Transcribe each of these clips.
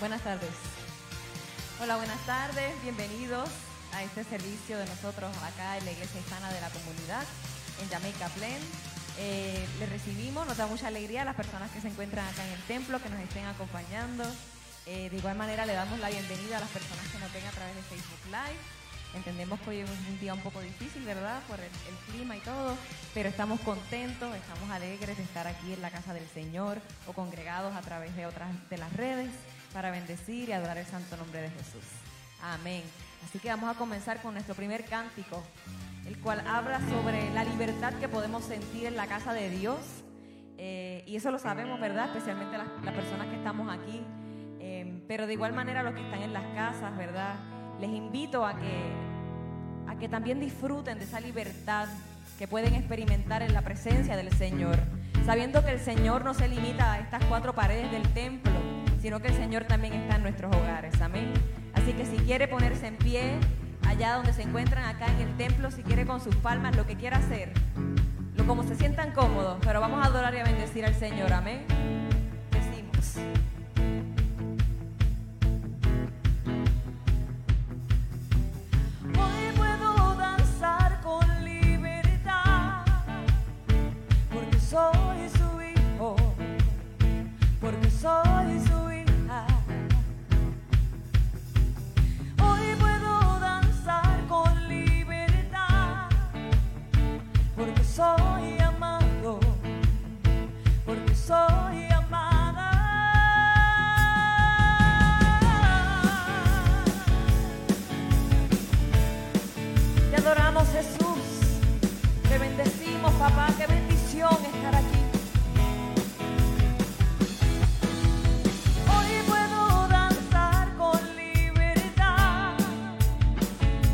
Buenas tardes. Hola, buenas tardes. Bienvenidos a este servicio de nosotros acá en la Iglesia Hispana de la Comunidad en Jamaica Plain. Eh, les recibimos, nos da mucha alegría a las personas que se encuentran acá en el templo, que nos estén acompañando. Eh, de igual manera le damos la bienvenida a las personas que nos ven a través de Facebook Live. Entendemos que hoy es un día un poco difícil, ¿verdad? Por el, el, clima y todo, pero estamos contentos, estamos alegres de estar aquí en la casa del Señor o congregados a través de otras de las redes para bendecir y adorar el santo nombre de Jesús. Amén. Así que vamos a comenzar con nuestro primer cántico, el cual habla sobre la libertad que podemos sentir en la casa de Dios. Eh, y eso lo sabemos, ¿verdad? Especialmente las, personas que estamos aquí. Eh, pero de igual manera los que están en las casas, ¿verdad? Les invito a que, a que también disfruten de esa libertad que pueden experimentar en la presencia del Señor, sabiendo que el Señor no se limita a estas cuatro paredes del templo, sino que el Señor también está en nuestros hogares. Amén. Así que si quiere ponerse en pie allá donde se encuentran acá en el templo, si quiere con sus palmas, lo que quiera hacer, lo como se sientan cómodos, pero vamos a adorar y a bendecir al Señor. Amén. Papá, qué bendición estar aquí. Hoy puedo danzar con libertad,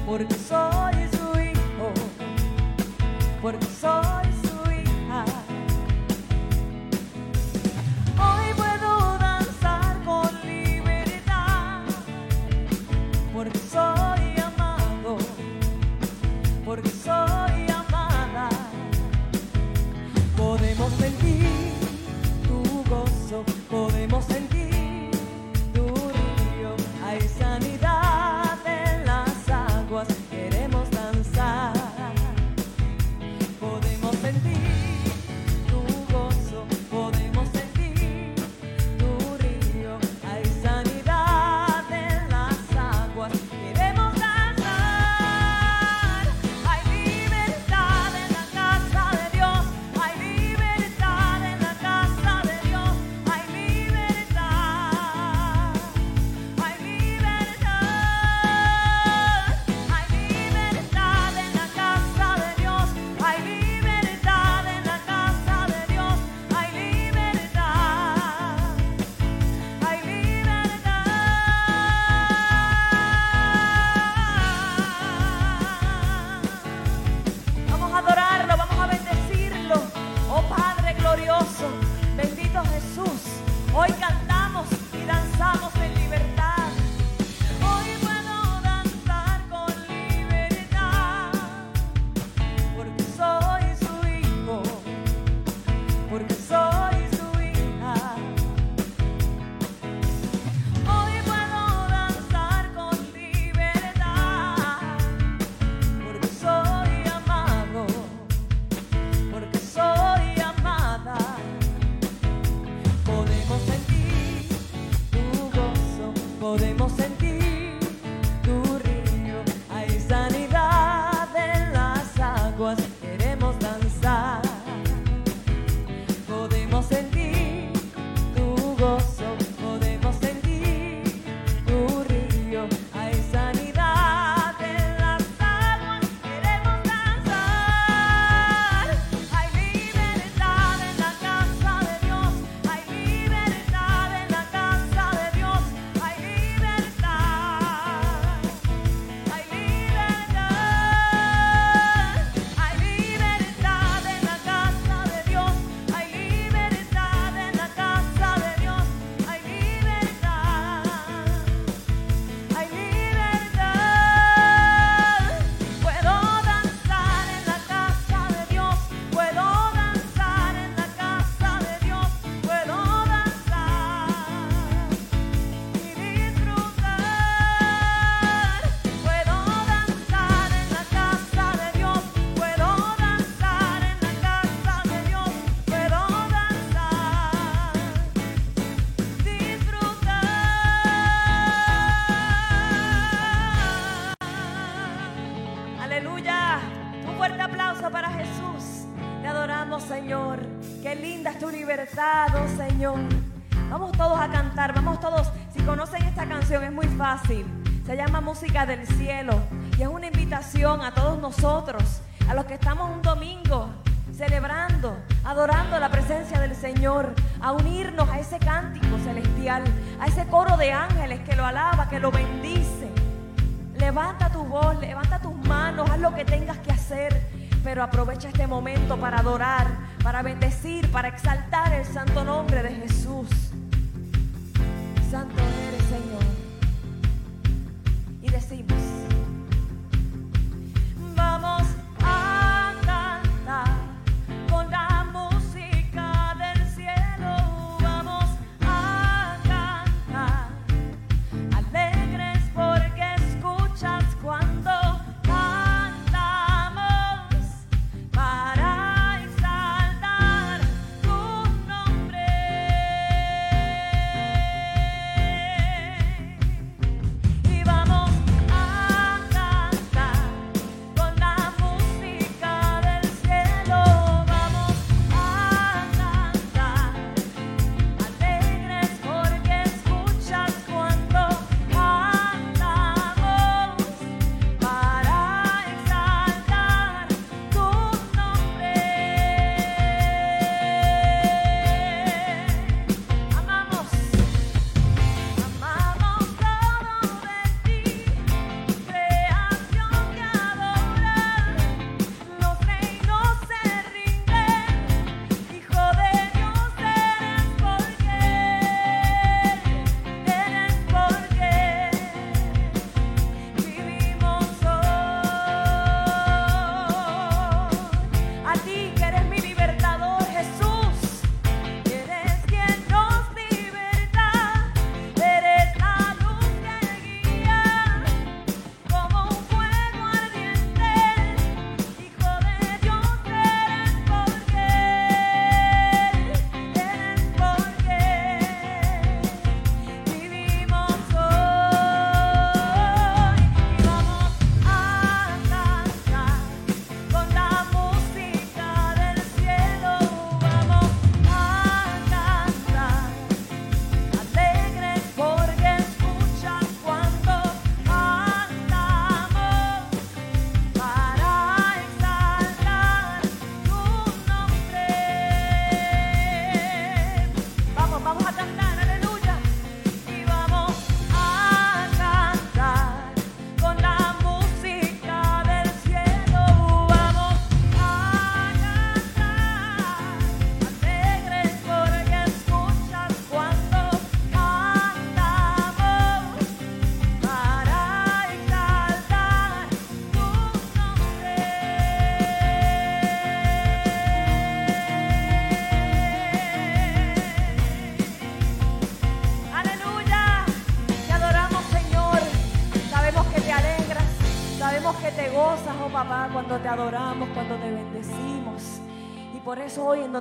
porque soy su hijo, porque soy su hija. Hoy puedo danzar con libertad, porque soy amado porque soy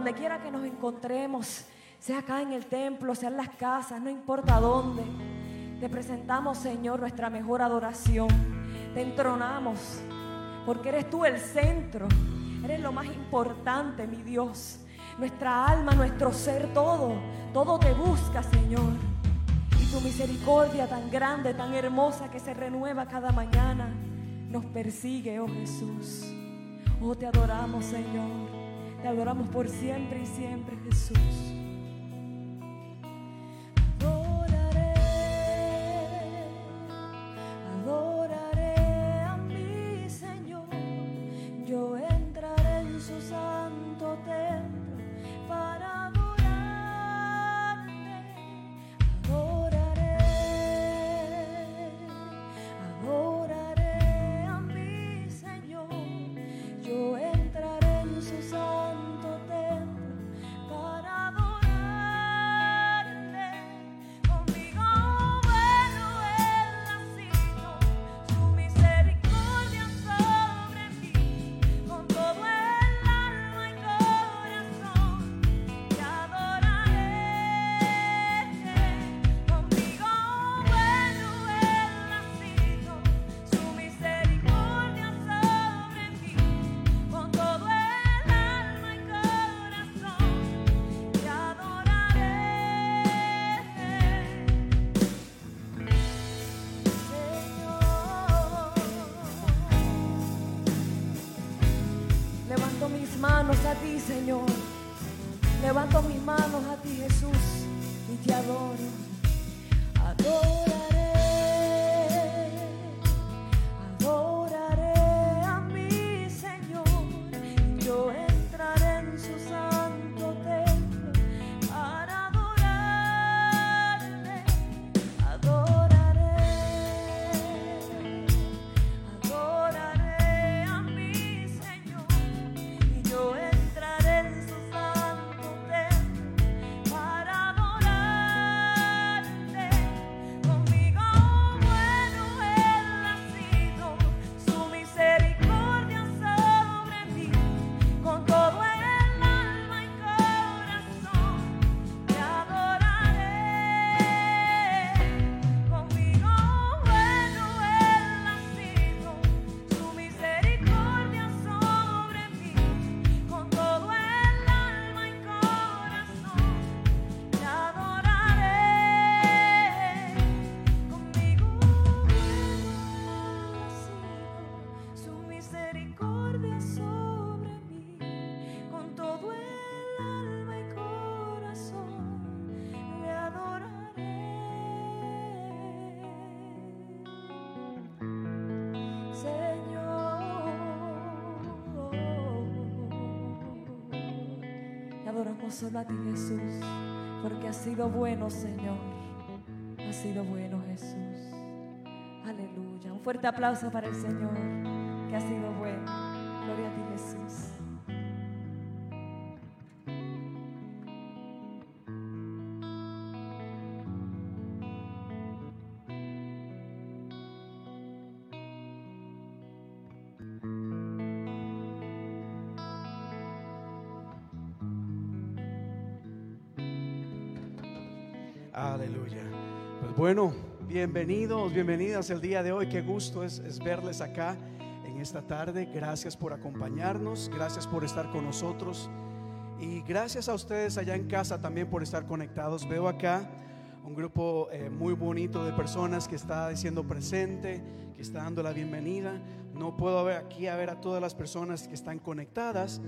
donde quiera que nos encontremos, sea acá en el templo, sea en las casas, no importa dónde. Te presentamos, Señor, nuestra mejor adoración. Te entronamos, porque eres tú el centro. Eres lo más importante, mi Dios. Nuestra alma, nuestro ser, todo. Todo te busca, Señor. Y tu misericordia tan grande, tan hermosa que se renueva cada mañana, nos persigue, oh Jesús. Oh, te adoramos, Señor. Te adoramos por siempre y siempre, Jesús. Manos a ti, Señor. Levanto mis manos a ti, Jesús, y te adoro. Adoraré, solo a ti, Jesús, porque has sido bueno, Señor. Has sido bueno, Jesús. Aleluya. Un fuerte aplauso para el Señor, que ha sido bueno. Gloria a ti, Jesús. Bueno, bienvenidos, bienvenidas el día de hoy. Qué gusto es, es verles acá en esta tarde. Gracias por acompañarnos, gracias por estar con nosotros y gracias a ustedes allá en casa también por estar conectados. Veo acá un grupo eh, muy bonito de personas que está diciendo presente, que está dando la bienvenida. No puedo ver aquí a ver a todas las personas que están conectadas,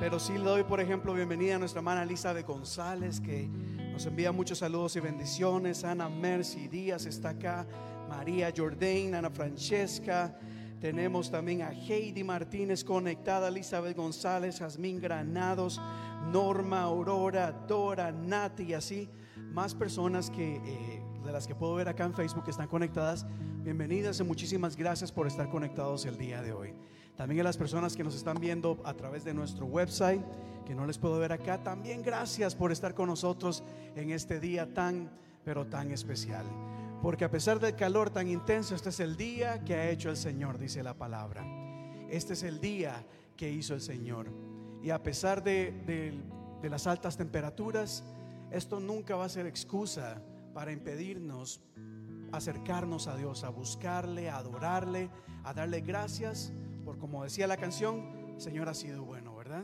pero sí le doy, por ejemplo, bienvenida a nuestra hermana Elizabeth González, que nos envía muchos saludos y bendiciones. Ana Mercy Díaz está acá, María Jordain, Ana Francesca. Tenemos también a Heidi Martínez conectada, Elizabeth González, Jazmín Granados, Norma Aurora, Dora, Nati y así más personas que eh, de las que puedo ver acá en Facebook están conectadas. Bienvenidas y muchísimas gracias por estar conectados el día de hoy. También a las personas que nos están viendo a través de nuestro website, que no les puedo ver acá, también gracias por estar con nosotros en este día tan, pero tan especial. Porque a pesar del calor tan intenso, este es el día que ha hecho el Señor, dice la palabra. Este es el día que hizo el Señor. Y a pesar de, de- de las altas temperaturas, esto nunca va a ser excusa para impedirnos acercarnos a Dios, a buscarle, a adorarle, a darle gracias, por como decía la canción, Señor ha sido bueno, ¿verdad?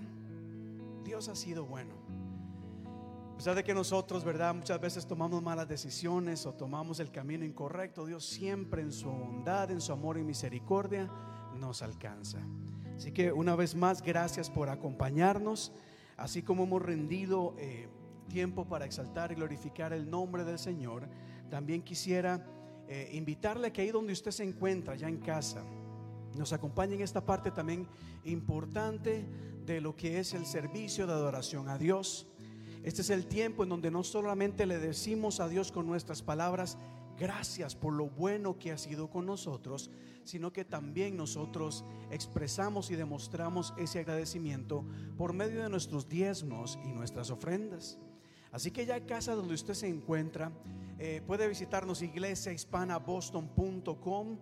Dios ha sido bueno. A pesar de que nosotros, ¿verdad? Muchas veces tomamos malas decisiones o tomamos el camino incorrecto, Dios siempre en su bondad, en su amor y misericordia nos alcanza. Así que una vez más, gracias por acompañarnos, así como hemos rendido eh, tiempo para exaltar y glorificar el nombre del Señor. También quisiera eh, invitarle que ahí donde usted se encuentra, ya en casa, nos acompañe en esta parte también importante de lo que es el servicio de adoración a Dios. Este es el tiempo en donde no solamente le decimos a Dios con nuestras palabras, gracias por lo bueno que ha sido con nosotros, sino que también nosotros expresamos y demostramos ese agradecimiento por medio de nuestros diezmos y nuestras ofrendas. Así que ya en casa donde usted se encuentra, eh, puede visitarnos iglesiahispanaboston.com,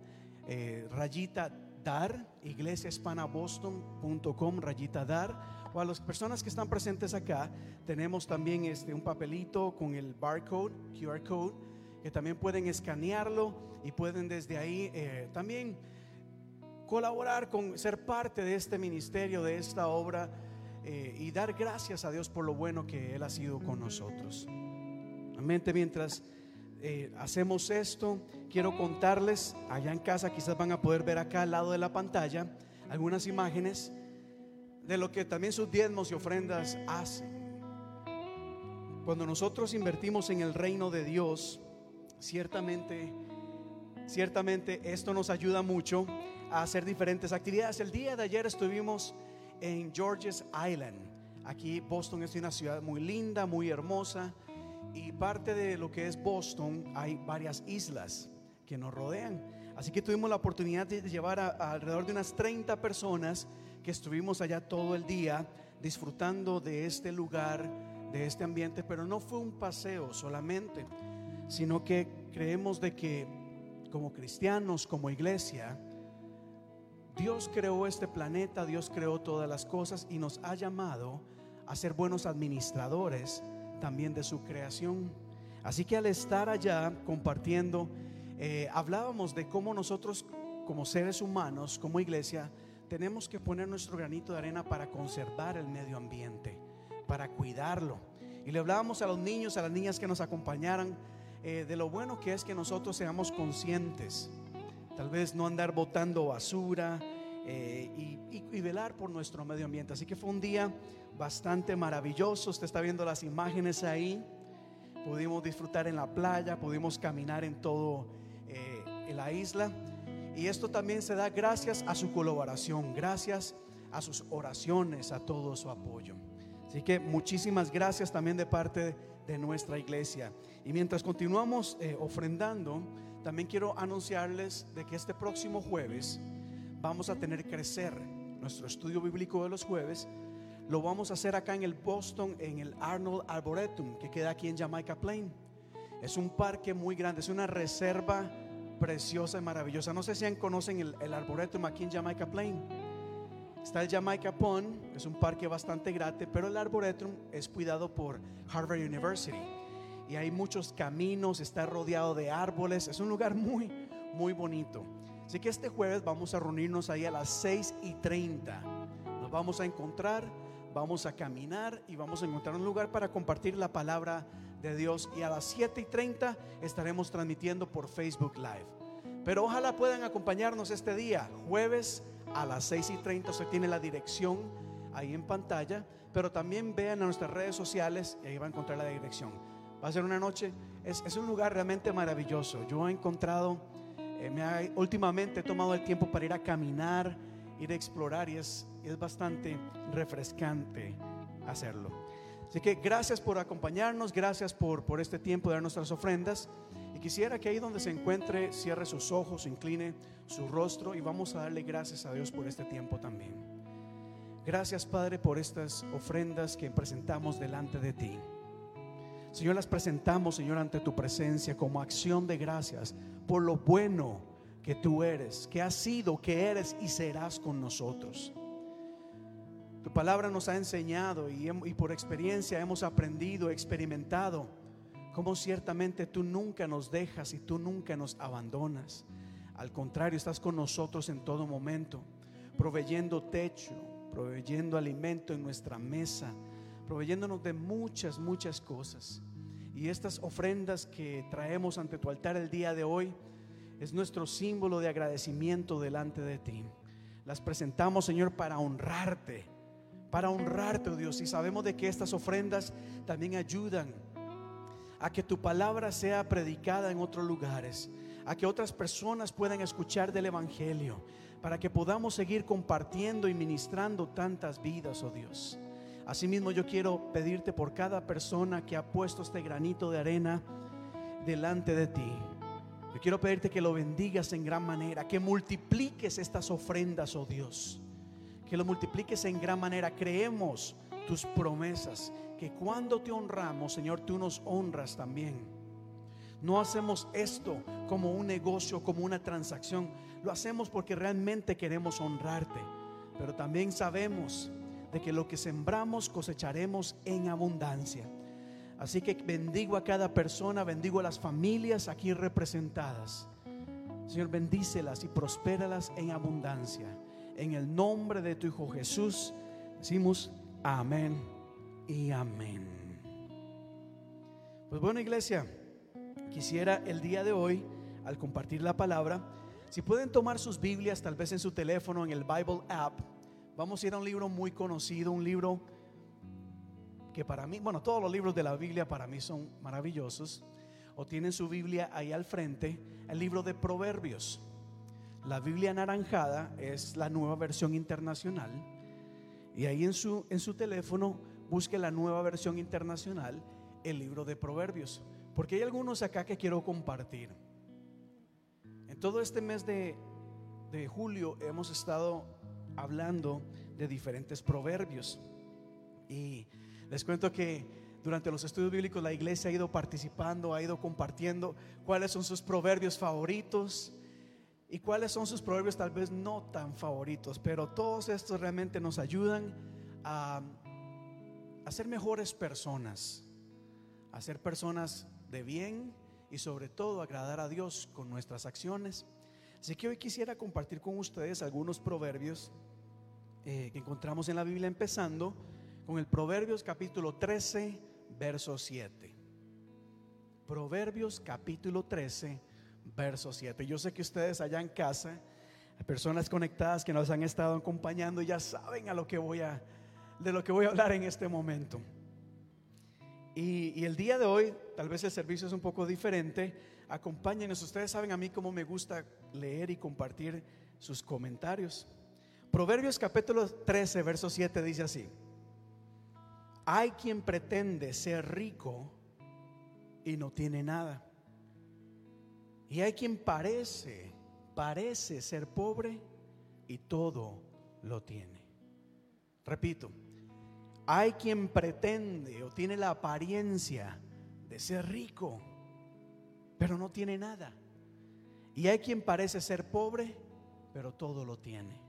eh, rayita dar, iglesiahispanaboston.com, rayita dar. O a las personas que están presentes acá, tenemos también este, un papelito con el barcode, QR code, que también pueden escanearlo y pueden desde ahí eh, también colaborar con ser parte de este ministerio, de esta obra eh, y dar gracias a Dios por lo bueno que Él ha sido con nosotros. Mente mientras eh, hacemos esto, quiero contarles, allá en casa quizás van a poder ver acá al lado de la pantalla algunas imágenes de lo que también sus diezmos y ofrendas hacen. Cuando nosotros invertimos en el reino de Dios, ciertamente, ciertamente esto nos ayuda mucho a hacer diferentes actividades. El día de ayer estuvimos en Georges Island. Aquí Boston es una ciudad muy linda, muy hermosa. Y parte de lo que es Boston hay varias islas que nos rodean. Así que tuvimos la oportunidad de llevar a, alrededor de unas 30 personas que estuvimos allá todo el día disfrutando de este lugar, de este ambiente, pero no fue un paseo solamente, sino que creemos de que como cristianos, como iglesia, Dios creó este planeta, Dios creó todas las cosas y nos ha llamado a ser buenos administradores también de su creación. Así que al estar allá compartiendo, eh, hablábamos de cómo nosotros como seres humanos, como iglesia, tenemos que poner nuestro granito de arena para conservar el medio ambiente, para cuidarlo. Y le hablábamos a los niños, a las niñas que nos acompañaran, eh, de lo bueno que es que nosotros seamos conscientes. Tal vez no andar botando basura eh, y, velar por nuestro medio ambiente. Así que fue un día bastante maravilloso. Usted está viendo las imágenes ahí. Pudimos disfrutar en la playa, pudimos caminar en todo eh, en la isla. Y esto también se da gracias a su colaboración, gracias a sus oraciones, a todo su apoyo. Así que muchísimas gracias también de parte de nuestra iglesia. Y mientras continuamos eh, ofrendando, también quiero anunciarles de que este próximo jueves vamos a tener crecer nuestro estudio bíblico de los jueves. Lo vamos a hacer acá en el Boston, en el Arnold Arboretum, que queda aquí en Jamaica Plain. Es un parque muy grande, es una reserva preciosa y maravillosa. No sé si conocen el, el Arboretum aquí en Jamaica Plain. Está el Jamaica Pond, es un parque bastante grande, pero el Arboretum es cuidado por Harvard University. Y hay muchos caminos, está rodeado de árboles, es un lugar muy, muy bonito. Así que este jueves vamos a reunirnos ahí a las 6 y 30. Nos vamos a encontrar, vamos a caminar y vamos a encontrar un lugar para compartir la palabra de Dios. Y a las 7 y 30 estaremos transmitiendo por Facebook Live. Pero ojalá puedan acompañarnos este día, jueves a las 6 y 30. Usted tiene la dirección ahí en pantalla, pero también vean a nuestras redes sociales y ahí va a encontrar la dirección. Va a ser una noche, es, es un lugar realmente maravilloso. Yo he encontrado, eh, me ha- últimamente he tomado el tiempo para ir a caminar, ir a explorar y es, es bastante refrescante hacerlo. Así que gracias por acompañarnos, gracias por, por este tiempo de dar nuestras ofrendas. Y quisiera que ahí donde se encuentre cierre sus ojos, incline su rostro y vamos a darle gracias a Dios por este tiempo también. Gracias Padre por estas ofrendas que presentamos delante de ti. Señor, las presentamos, Señor, ante tu presencia como acción de gracias por lo bueno que tú eres, que has sido, que eres y serás con nosotros. Tu palabra nos ha enseñado y, y por experiencia hemos aprendido, experimentado, cómo ciertamente tú nunca nos dejas y tú nunca nos abandonas. Al contrario, estás con nosotros en todo momento, proveyendo techo, proveyendo alimento en nuestra mesa, proveyéndonos de muchas, muchas cosas. Y estas ofrendas que traemos ante tu altar el día de hoy es nuestro símbolo de agradecimiento delante de ti. Las presentamos, Señor, para honrarte, para honrarte, oh Dios. Y sabemos de que estas ofrendas también ayudan a que tu palabra sea predicada en otros lugares, a que otras personas puedan escuchar del Evangelio, para que podamos seguir compartiendo y ministrando tantas vidas, oh Dios. Asimismo, yo quiero pedirte por cada persona que ha puesto este granito de arena delante de ti. Yo quiero pedirte que lo bendigas en gran manera, que multipliques estas ofrendas, oh Dios. Que lo multipliques en gran manera. Creemos tus promesas, que cuando te honramos, Señor, tú nos honras también. No hacemos esto como un negocio, como una transacción. Lo hacemos porque realmente queremos honrarte. Pero también sabemos de que lo que sembramos cosecharemos en abundancia. Así que bendigo a cada persona, bendigo a las familias aquí representadas. Señor, bendícelas y prospéralas en abundancia. En el nombre de tu Hijo Jesús, decimos amén y amén. Pues bueno, iglesia, quisiera el día de hoy, al compartir la palabra, si pueden tomar sus Biblias, tal vez en su teléfono, en el Bible app, vamos a ir a un libro muy conocido, un libro que para mí, bueno, todos los libros de la Biblia para mí son maravillosos, o tienen su Biblia ahí al frente, el libro de Proverbios. La Biblia anaranjada es la nueva versión internacional. Y ahí en su, en su teléfono busque la nueva versión internacional, el libro de Proverbios. Porque hay algunos acá que quiero compartir. En todo este mes de, de julio hemos estado hablando de diferentes proverbios. Y les cuento que durante los estudios bíblicos la iglesia ha ido participando, ha ido compartiendo cuáles son sus proverbios favoritos y cuáles son sus proverbios tal vez no tan favoritos, pero todos estos realmente nos ayudan a, ser mejores personas, a ser personas de bien y sobre todo agradar a Dios con nuestras acciones. Así que hoy quisiera compartir con ustedes algunos proverbios eh, que encontramos en la Biblia, empezando con el Proverbios capítulo 13, verso 7. Proverbios capítulo 13, verso 7. Yo sé que ustedes allá en casa, personas conectadas que nos han estado acompañando, ya saben a lo que voy a, de lo que voy a hablar en este momento. Y, y el día de hoy, tal vez el servicio es un poco diferente. Acompáñenos, ustedes saben a mí cómo me gusta leer y compartir sus comentarios. Proverbios capítulo 13, verso 7 dice así. Hay quien pretende ser rico y no tiene nada. Y hay quien parece, parece ser pobre y todo lo tiene. Repito, hay quien pretende o tiene la apariencia de ser rico, pero no tiene nada. Y hay quien parece ser pobre, pero todo lo tiene.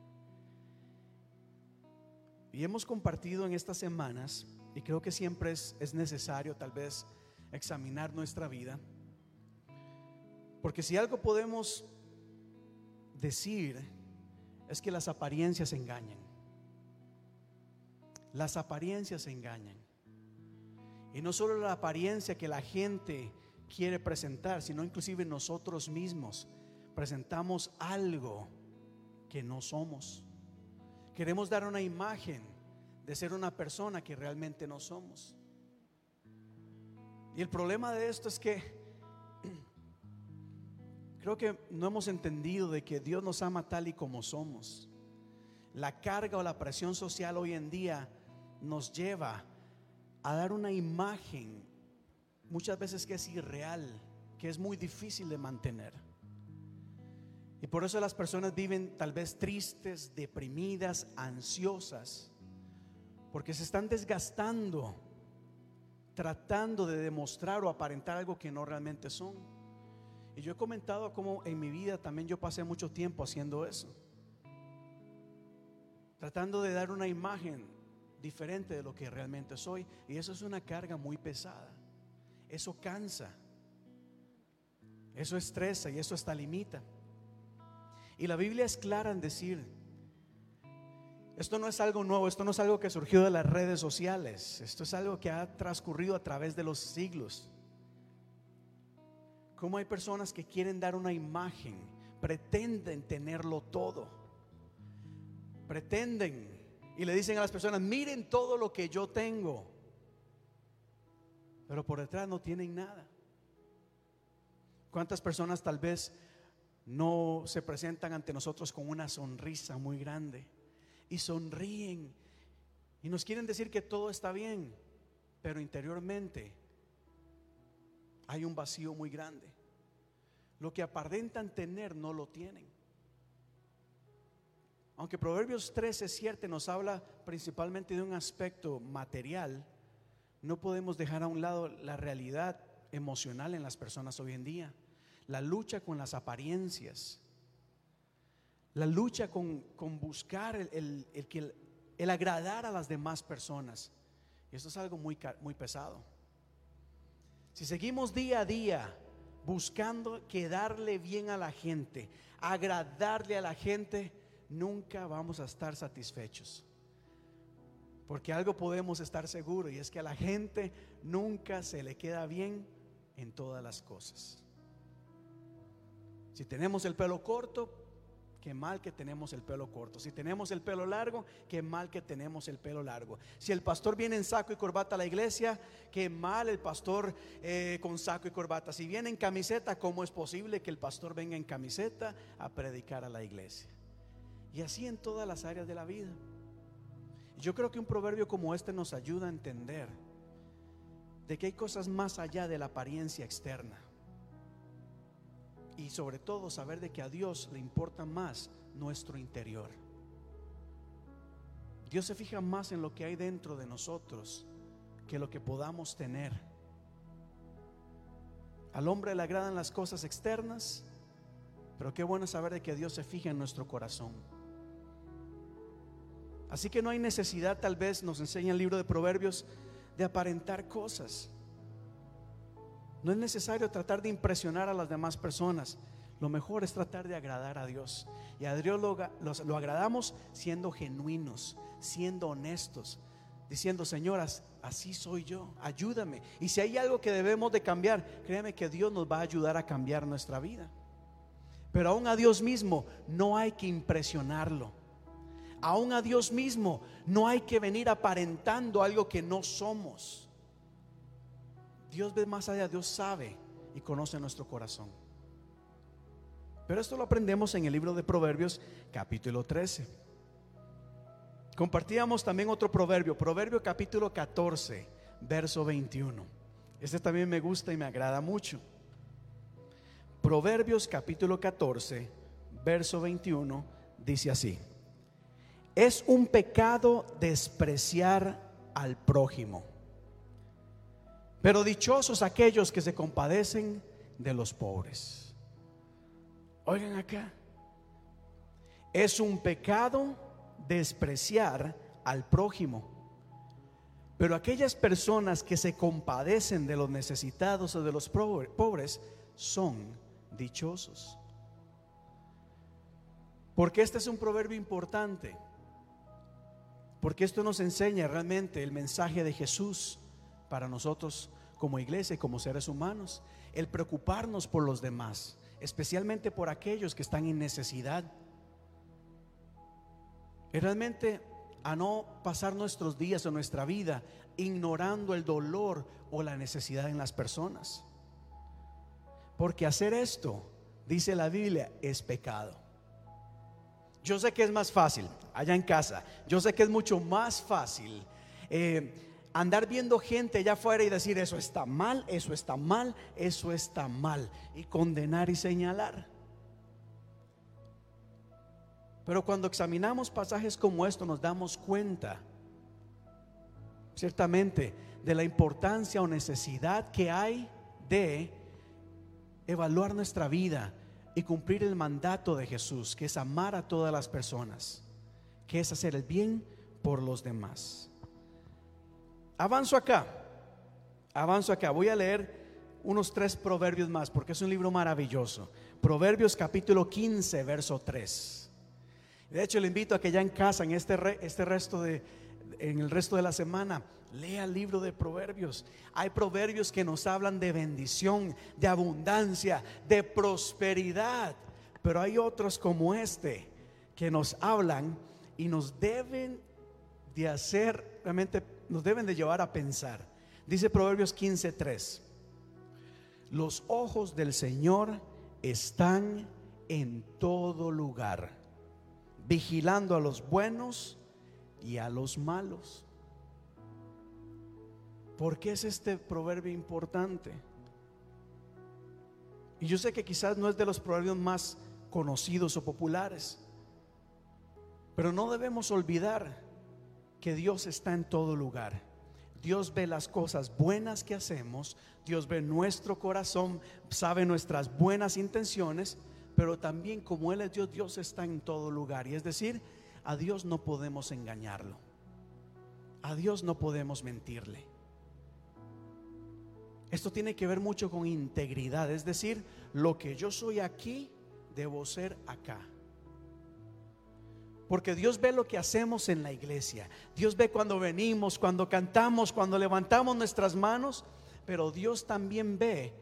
Y hemos compartido en estas semanas, y creo que siempre es, es necesario tal vez examinar nuestra vida, porque si algo podemos decir es que las apariencias engañan. Las apariencias engañan. Y no solo la apariencia que la gente quiere presentar, sino inclusive nosotros mismos presentamos algo que no somos. Queremos dar una imagen de ser una persona que realmente no somos. Y el problema de esto es que creo que no hemos entendido de que Dios nos ama tal y como somos. La carga o la presión social hoy en día nos lleva a dar una imagen muchas veces que es irreal, que es muy difícil de mantener. Y por eso las personas viven tal vez tristes, deprimidas, ansiosas, porque se están desgastando tratando de demostrar o aparentar algo que no realmente son. Y yo he comentado cómo en mi vida también yo pasé mucho tiempo haciendo eso. Tratando de dar una imagen diferente de lo que realmente soy. Y eso es una carga muy pesada. Eso cansa. Eso estresa y eso hasta limita. Y la Biblia es clara en decir, esto no es algo nuevo, esto no es algo que surgió de las redes sociales, esto es algo que ha transcurrido a través de los siglos. Como hay personas que quieren dar una imagen, pretenden tenerlo todo, pretenden y le dicen a las personas, miren todo lo que yo tengo, pero por detrás no tienen nada. ¿Cuántas personas tal vez no se presentan ante nosotros con una sonrisa muy grande y sonríen y nos quieren decir que todo está bien, pero interiormente hay un vacío muy grande. Lo que aparentan tener no lo tienen. Aunque Proverbios 13 cierto nos habla principalmente de un aspecto material, no podemos dejar a un lado la realidad emocional en las personas hoy en día la lucha con las apariencias, la lucha con, buscar el, el, el, agradar a las demás personas. Y esto es algo muy, muy pesado. Si seguimos día a día buscando quedarle bien a la gente, agradarle a la gente, nunca vamos a estar satisfechos. Porque algo podemos estar seguros y es que a la gente nunca se le queda bien en todas las cosas. Si tenemos el pelo corto, qué mal que tenemos el pelo corto. Si tenemos el pelo largo, qué mal que tenemos el pelo largo. Si el pastor viene en saco y corbata a la iglesia, qué mal el pastor eh, con saco y corbata. Si viene en camiseta, ¿cómo es posible que el pastor venga en camiseta a predicar a la iglesia? Y así en todas las áreas de la vida. Yo creo que un proverbio como este nos ayuda a entender de que hay cosas más allá de la apariencia externa. Y sobre todo saber de que a Dios le importa más nuestro interior. Dios se fija más en lo que hay dentro de nosotros que lo que podamos tener. Al hombre le agradan las cosas externas, pero qué bueno saber de que Dios se fija en nuestro corazón. Así que no hay necesidad, tal vez nos enseña el libro de Proverbios, de aparentar cosas. No es necesario tratar de impresionar a las demás personas. Lo mejor es tratar de agradar a Dios. Y a Dios lo, lo agradamos siendo genuinos, siendo honestos, diciendo, señoras, así soy yo, ayúdame. Y si hay algo que debemos de cambiar, créeme que Dios nos va a ayudar a cambiar nuestra vida. Pero aún a Dios mismo no hay que impresionarlo. Aún a Dios mismo no hay que venir aparentando algo que no somos. Dios ve más allá, Dios sabe y conoce nuestro corazón. Pero esto lo aprendemos en el libro de Proverbios capítulo 13. Compartíamos también otro proverbio, Proverbio capítulo 14, verso 21. Este también me gusta y me agrada mucho. Proverbios capítulo 14, verso 21, dice así. Es un pecado despreciar al prójimo. Pero dichosos aquellos que se compadecen de los pobres. Oigan acá. Es un pecado despreciar al prójimo. Pero aquellas personas que se compadecen de los necesitados o de los pobres son dichosos. Porque este es un proverbio importante. Porque esto nos enseña realmente el mensaje de Jesús para nosotros como iglesia y como seres humanos. El preocuparnos por los demás, especialmente por aquellos que están en necesidad. Y realmente a no pasar nuestros días o nuestra vida ignorando el dolor o la necesidad en las personas. Porque hacer esto, dice la Biblia, es pecado. Yo sé que es más fácil allá en casa. Yo sé que es mucho más fácil eh, andar viendo gente allá afuera y decir eso está mal, eso está mal, eso está mal. Y condenar y señalar. Pero cuando examinamos pasajes como esto nos damos cuenta, ciertamente, de la importancia o necesidad que hay de evaluar nuestra vida y cumplir el mandato de Jesús, que es amar a todas las personas, que es hacer el bien por los demás. Avanzo acá, avanzo acá, voy a leer unos tres proverbios más, porque es un libro maravilloso. Proverbios capítulo 15, verso 3. De hecho, le invito a que ya en casa, en este, este resto de, en el resto de la semana, lea el libro de proverbios. Hay proverbios que nos hablan de bendición, de abundancia, de prosperidad. Pero hay otros como este que nos hablan y nos deben de hacer, realmente nos deben de llevar a pensar. Dice Proverbios 15:3. Los ojos del Señor están en todo lugar, vigilando a los buenos y a los malos. ¿Por qué es este proverbio importante? Y yo sé que quizás no es de los proverbios más conocidos o populares, pero no debemos olvidar que Dios está en todo lugar. Dios ve las cosas buenas que hacemos, Dios ve nuestro corazón, sabe nuestras buenas intenciones, pero también como Él es Dios, Dios está en todo lugar. Y es decir, a Dios no podemos engañarlo. A Dios no podemos mentirle. Esto tiene que ver mucho con integridad, es decir, lo que yo soy aquí, debo ser acá. Porque Dios ve lo que hacemos en la iglesia. Dios ve cuando venimos, cuando cantamos, cuando levantamos nuestras manos. Pero Dios también ve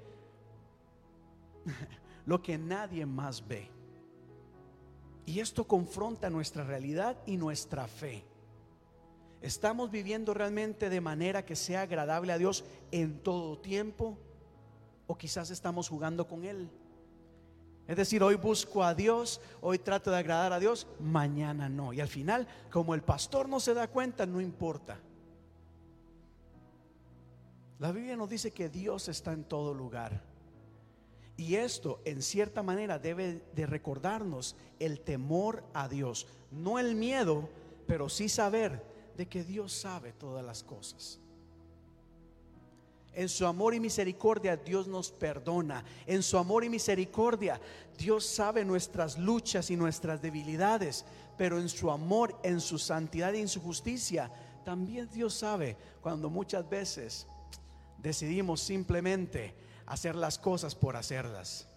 lo que nadie más ve. Y esto confronta nuestra realidad y nuestra fe. ¿Estamos viviendo realmente de manera que sea agradable a Dios en todo tiempo? ¿O quizás estamos jugando con Él? Es decir, hoy busco a Dios, hoy trato de agradar a Dios, mañana no. Y al final, como el pastor no se da cuenta, no importa. La Biblia nos dice que Dios está en todo lugar. Y esto, en cierta manera, debe de recordarnos el temor a Dios. No el miedo, pero sí saber de que Dios sabe todas las cosas. En su amor y misericordia Dios nos perdona. En su amor y misericordia Dios sabe nuestras luchas y nuestras debilidades. Pero en su amor, en su santidad y en su justicia, también Dios sabe cuando muchas veces decidimos simplemente hacer las cosas por hacerlas.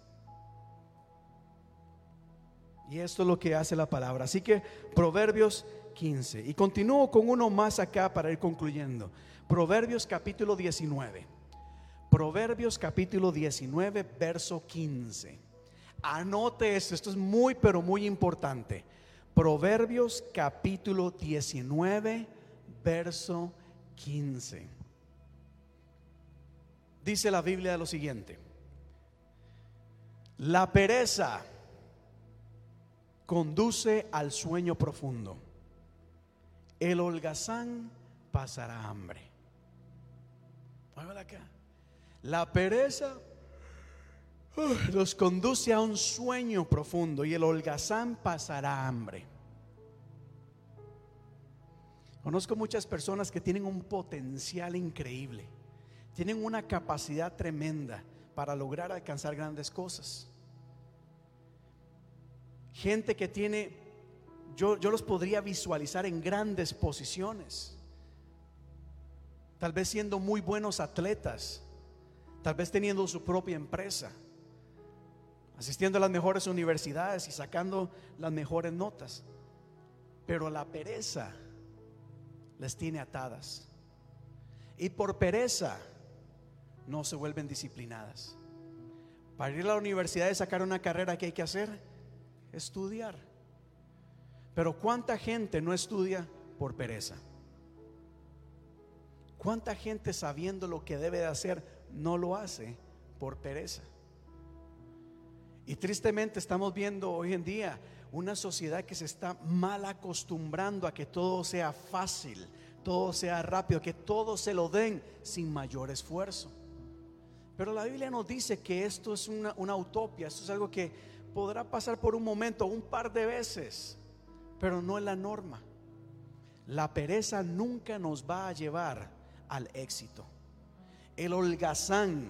Y esto es lo que hace la palabra. Así que Proverbios 15. Y continúo con uno más acá para ir concluyendo. Proverbios capítulo 19. Proverbios capítulo 19, verso 15. Anote esto, esto es muy, pero muy importante. Proverbios capítulo 19, verso 15. Dice la Biblia lo siguiente. La pereza conduce al sueño profundo. El holgazán pasará hambre. Acá. La pereza uh, nos conduce a un sueño profundo y el holgazán pasará hambre. Conozco muchas personas que tienen un potencial increíble, tienen una capacidad tremenda para lograr alcanzar grandes cosas. Gente que tiene, yo, los podría visualizar en grandes posiciones, tal vez siendo muy buenos atletas, tal vez teniendo su propia empresa, asistiendo a las mejores universidades y sacando las mejores notas. Pero la pereza les tiene atadas. Y por pereza no se vuelven disciplinadas. Para ir a la universidad y sacar una carrera que hay que hacer, estudiar. Pero ¿cuánta gente no estudia por pereza? ¿Cuánta gente sabiendo lo que debe de hacer no lo hace por pereza? Y tristemente estamos viendo hoy en día una sociedad que se está mal acostumbrando a que todo sea fácil, todo sea rápido, que todo se lo den sin mayor esfuerzo. Pero la Biblia nos dice que esto es una, una utopia, esto es algo que podrá pasar por un momento, un par de veces, pero no es la norma. La pereza nunca nos va a llevar al éxito. El holgazán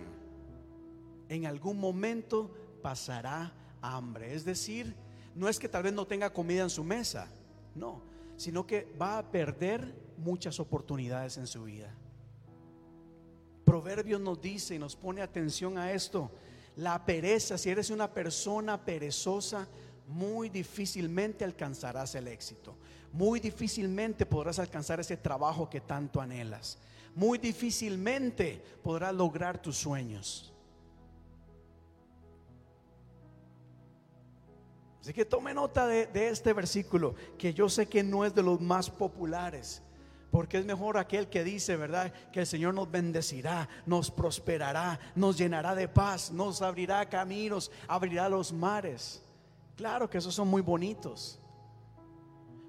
en algún momento pasará hambre. Es decir, no es que tal vez no tenga comida en su mesa, no, sino que va a perder muchas oportunidades en su vida. Proverbios nos dice y nos pone atención a esto. La pereza, si eres una persona perezosa, muy difícilmente alcanzarás el éxito. Muy difícilmente podrás alcanzar ese trabajo que tanto anhelas. Muy difícilmente podrás lograr tus sueños. Así que tome nota de, de, este versículo, que yo sé que no es de los más populares, porque es mejor aquel que dice, ¿verdad? Que el Señor nos bendecirá, nos prosperará, nos llenará de paz, nos abrirá caminos, abrirá los mares. Claro que esos son muy bonitos.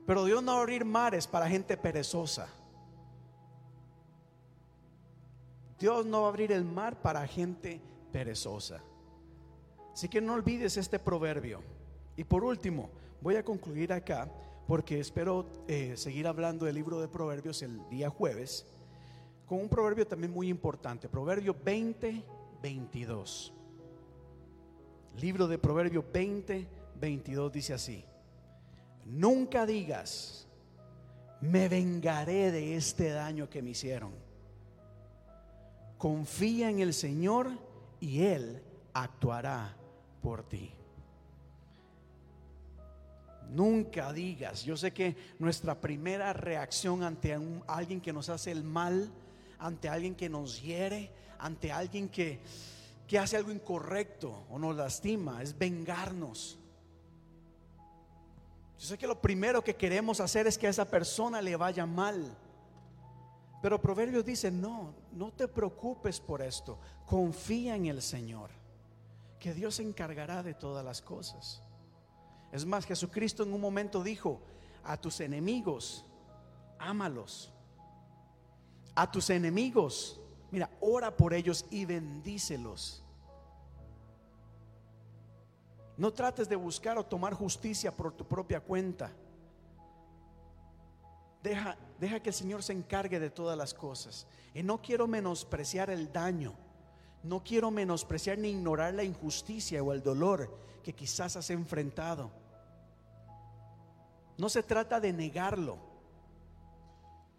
Pero Dios no va a abrir mares para gente perezosa. Dios no va a abrir el mar para gente perezosa. Así que no olvides este proverbio. Y por último, voy a concluir acá porque espero eh, seguir hablando del libro de proverbios el día jueves con un proverbio también muy importante. Proverbio 20, 22. Libro de Proverbio 20, 22 dice así. Nunca digas, me vengaré de este daño que me hicieron confía en el Señor y Él actuará por ti. Nunca digas, yo sé que nuestra primera reacción ante alguien que nos hace el mal, ante alguien que nos hiere, ante alguien que, que hace algo incorrecto o nos lastima, es vengarnos. Yo sé que lo primero que queremos hacer es que a esa persona le vaya mal. Pero Proverbios dice, no, no te preocupes por esto. Confía en el Señor, que Dios se encargará de todas las cosas. Es más, Jesucristo en un momento dijo, a tus enemigos, ámalos. A tus enemigos, mira, ora por ellos y bendícelos. No trates de buscar o tomar justicia por tu propia cuenta. Deja, deja que el Señor se encargue de todas las cosas. Y no quiero menospreciar el daño. No quiero menospreciar ni ignorar la injusticia o el dolor que quizás has enfrentado. No se trata de negarlo.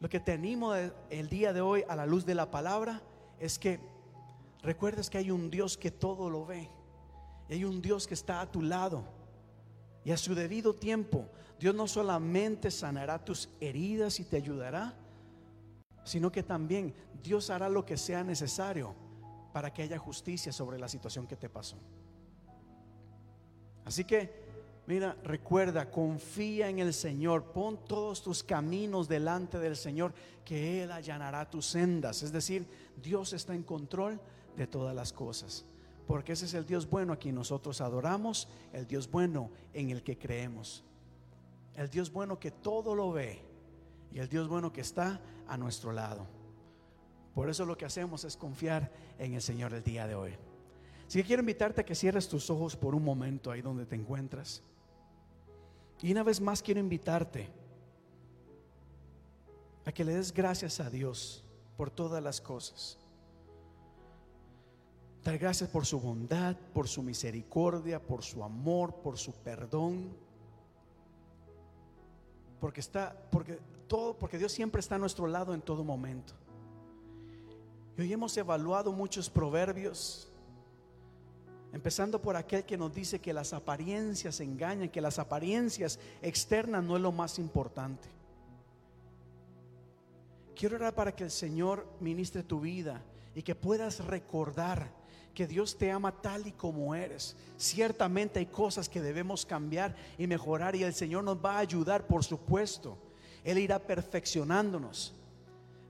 Lo que te animo el día de hoy a la luz de la palabra es que recuerdes que hay un Dios que todo lo ve. Y hay un Dios que está a tu lado. Y a su debido tiempo, Dios no solamente sanará tus heridas y te ayudará, sino que también Dios hará lo que sea necesario para que haya justicia sobre la situación que te pasó. Así que, mira, recuerda, confía en el Señor, pon todos tus caminos delante del Señor, que Él allanará tus sendas. Es decir, Dios está en control de todas las cosas. Porque ese es el Dios bueno a quien nosotros adoramos, el Dios bueno en el que creemos. El Dios bueno que todo lo ve y el Dios bueno que está a nuestro lado. Por eso lo que hacemos es confiar en el Señor el día de hoy. Así que quiero invitarte a que cierres tus ojos por un momento ahí donde te encuentras. Y una vez más quiero invitarte a que le des gracias a Dios por todas las cosas. Dar gracias por su bondad, por su misericordia, por su amor, por su perdón. Porque está, porque todo, porque Dios siempre está a nuestro lado en todo momento. Y hoy hemos evaluado muchos proverbios, empezando por aquel que nos dice que las apariencias engañan, que las apariencias externas no es lo más importante. Quiero orar para que el Señor ministre tu vida y que puedas recordar que Dios te ama tal y como eres. Ciertamente hay cosas que debemos cambiar y mejorar y el Señor nos va a ayudar, por supuesto. Él irá perfeccionándonos.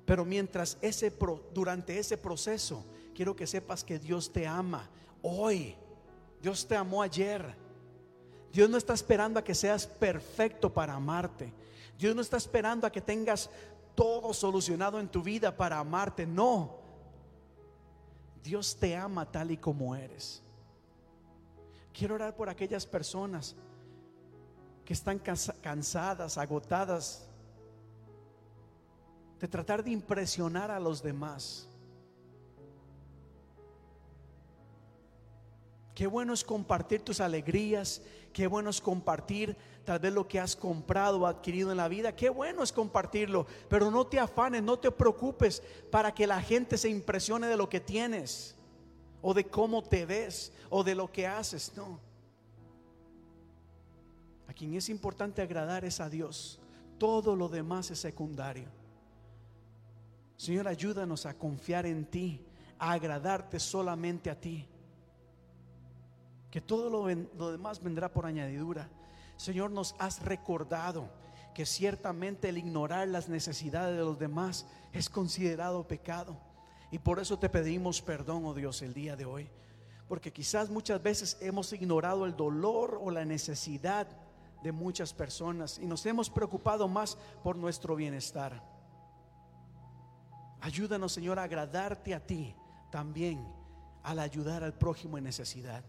Pero mientras ese durante ese proceso, quiero que sepas que Dios te ama hoy. Dios te amó ayer. Dios no está esperando a que seas perfecto para amarte. Dios no está esperando a que tengas todo solucionado en tu vida para amarte. No. Dios te ama tal y como eres. Quiero orar por aquellas personas que están cansa- cansadas, agotadas de tratar de impresionar a los demás. Qué bueno es compartir tus alegrías, qué bueno es compartir tal vez lo que has comprado o adquirido en la vida, qué bueno es compartirlo, pero no te afanes, no te preocupes para que la gente se impresione de lo que tienes o de cómo te ves o de lo que haces, no. A quien es importante agradar es a Dios, todo lo demás es secundario. Señor, ayúdanos a confiar en ti, a agradarte solamente a ti que todo lo, demás vendrá por añadidura. Señor, nos has recordado que ciertamente el ignorar las necesidades de los demás es considerado pecado. Y por eso te pedimos perdón, oh Dios, el día de hoy. Porque quizás muchas veces hemos ignorado el dolor o la necesidad de muchas personas y nos hemos preocupado más por nuestro bienestar. Ayúdanos, Señor, a agradarte a ti también al ayudar al prójimo en necesidad.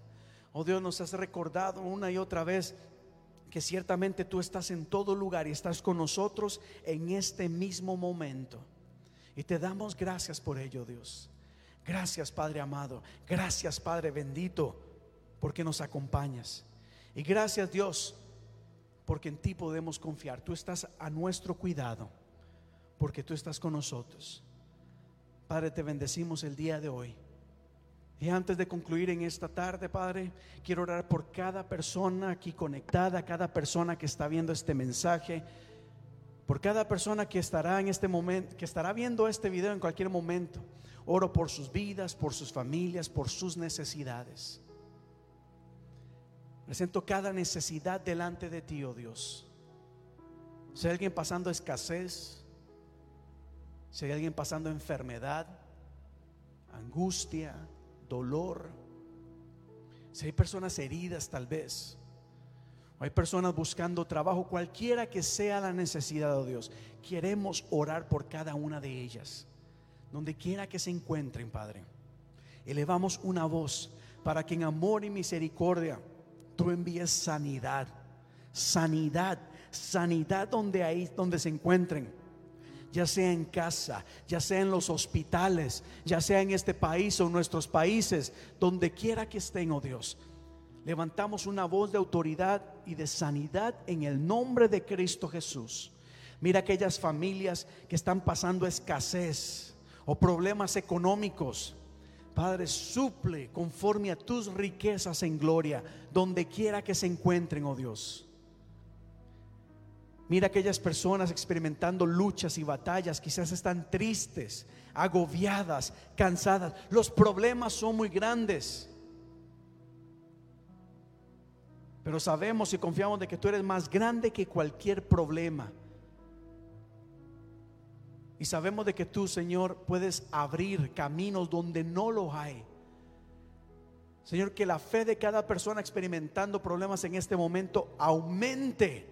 Oh Dios, nos has recordado una y otra vez que ciertamente tú estás en todo lugar y estás con nosotros en este mismo momento. Y te damos gracias por ello, Dios. Gracias, Padre amado. Gracias, Padre bendito, porque nos acompañas. Y gracias, Dios, porque en ti podemos confiar. Tú estás a nuestro cuidado, porque tú estás con nosotros. Padre, te bendecimos el día de hoy. Y antes de concluir en esta tarde, Padre, quiero orar por cada persona aquí conectada, cada persona que está viendo este mensaje, por cada persona que estará en este momento, que estará viendo este video en cualquier momento. Oro por sus vidas, por sus familias, por sus necesidades. Presento cada necesidad delante de ti, oh Dios. Si hay alguien pasando escasez, si hay alguien pasando enfermedad, angustia, dolor, si hay personas heridas tal vez, hay personas buscando trabajo, cualquiera que sea la necesidad de Dios, queremos orar por cada una de ellas, donde quiera que se encuentren, Padre. Elevamos una voz para que en amor y misericordia tú envíes sanidad, sanidad, sanidad donde ahí donde se encuentren ya sea en casa, ya sea en los hospitales, ya sea en este país o en nuestros países, donde quiera que estén, oh Dios. Levantamos una voz de autoridad y de sanidad en el nombre de Cristo Jesús. Mira aquellas familias que están pasando escasez o problemas económicos. Padre, suple conforme a tus riquezas en gloria, donde quiera que se encuentren, oh Dios. Mira aquellas personas experimentando luchas y batallas, quizás están tristes, agobiadas, cansadas. Los problemas son muy grandes. Pero sabemos y confiamos de que tú eres más grande que cualquier problema. Y sabemos de que tú, Señor, puedes abrir caminos donde no los hay. Señor, que la fe de cada persona experimentando problemas en este momento aumente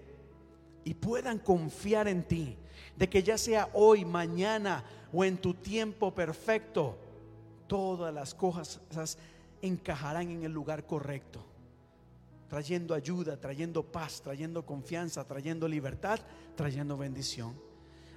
y puedan confiar en ti, de que ya sea hoy, mañana o en tu tiempo perfecto, todas las cosas encajarán en el lugar correcto, trayendo ayuda, trayendo paz, trayendo confianza, trayendo libertad, trayendo bendición.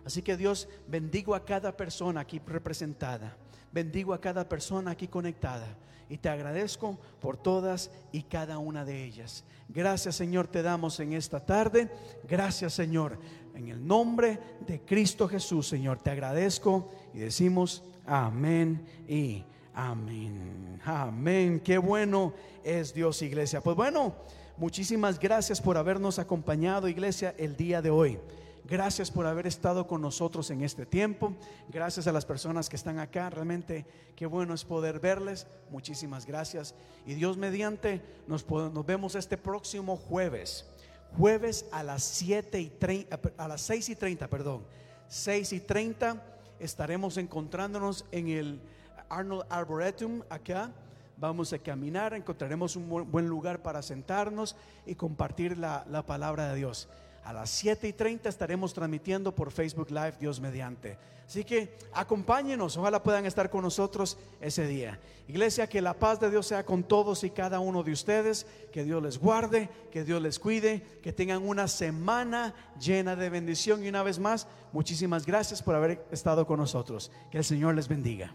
Así que Dios bendigo a cada persona aquí representada, bendigo a cada persona aquí conectada y te agradezco por todas y cada una de ellas. Gracias Señor te damos en esta tarde. Gracias Señor. En el nombre de Cristo Jesús Señor te agradezco y decimos amén y amén. Amén. Qué bueno es Dios iglesia. Pues bueno, muchísimas gracias por habernos acompañado iglesia el día de hoy. Gracias por haber estado con nosotros en este tiempo. Gracias a las personas que están acá. Realmente qué bueno es poder verles. Muchísimas gracias. Y Dios mediante, nos, nos vemos este próximo jueves. Jueves a las 7 y 30, a las 6 y 30, perdón. 6 y 30 estaremos encontrándonos en el Arnold Arboretum acá. Vamos a caminar, encontraremos un buen lugar para sentarnos y compartir la, la palabra de Dios. A las 7 y 30 estaremos transmitiendo por Facebook Live, Dios mediante. Así que acompáñenos, ojalá puedan estar con nosotros ese día. Iglesia, que la paz de Dios sea con todos y cada uno de ustedes, que Dios les guarde, que Dios les cuide, que tengan una semana llena de bendición y una vez más, muchísimas gracias por haber estado con nosotros. Que el Señor les bendiga.